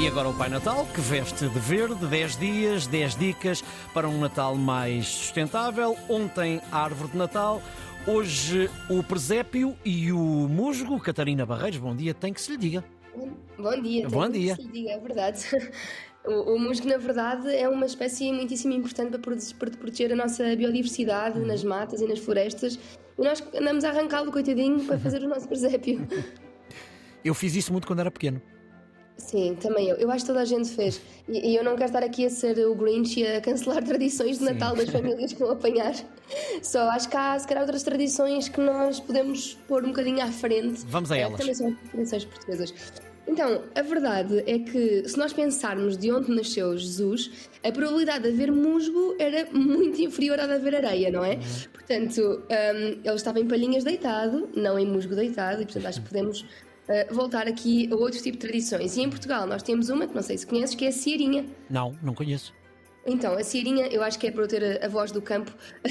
E agora o Pai Natal, que veste de verde, 10 dias, 10 dicas para um Natal mais sustentável. Ontem, a árvore de Natal. Hoje, o presépio e o musgo. Catarina Barreiros, bom dia, tem que se lhe diga. Bom dia. Bom tem que dia. se lhe diga, é verdade. O, o musgo, na verdade, é uma espécie muitíssimo importante para para proteger a nossa biodiversidade Uhum. nas matas e nas florestas. E nós andamos a arrancá-lo, coitadinho, para fazer o nosso presépio. Eu fiz isso muito quando era pequeno. Sim, também eu. Eu acho que toda a gente fez. E, e eu não quero estar aqui a ser o Grinch e a cancelar tradições de Natal das famílias que vão apanhar. Só acho que há, se calhar, outras tradições que nós podemos pôr um bocadinho à frente. Vamos a Eh, elas. que Também são tradições portuguesas. Então, a verdade é que se nós pensarmos de onde nasceu Jesus, a probabilidade de haver musgo era muito inferior à de haver areia, não é? Portanto, hum, ele estava em palhinhas deitado, não em musgo deitado, e portanto acho que podemos voltar aqui a outro tipo de tradições. E em Portugal nós temos uma, que não sei se conheces, que é a Ciarinha. Não, não conheço. Então, a Ciarinha, eu acho que é para eu ter a, a voz do campo.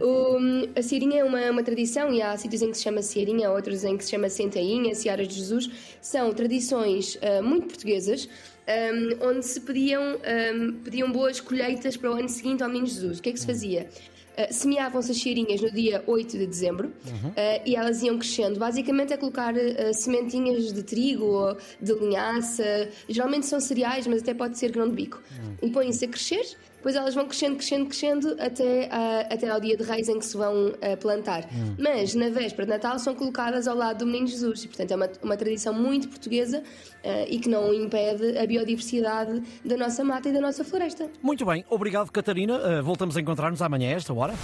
O- a Ciarinha é uma, uma tradição e há sítios em que se chama Ciarinha, outros em que se chama Centainha, Searas de Jesus. São tradições ah, muito portuguesas, ahm, onde se pediam, ahm, pediam boas colheitas para o ano seguinte ao Menino Jesus. O que é que se fazia? Ah, semeavam-se as ciarinhas no dia 8 de dezembro ah, e elas iam crescendo. Basicamente é colocar ah, sementinhas de trigo ou de linhaça, geralmente são cereais, mas até pode ser grão de bico. E põem-se a crescer, depois elas vão crescendo, crescendo, crescendo até, ah, até ao dia de reis em que se vão ah, plantar. Mas na véspera de Natal são colocadas ao lado do Menino Jesus e, portanto, é uma, uma tradição muito portuguesa ah, e que não impede a biodiversidade da nossa mata e da nossa floresta. Muito bem, obrigado, Catarina. Uh, voltamos a encontrar-nos amanhã, a esta hora.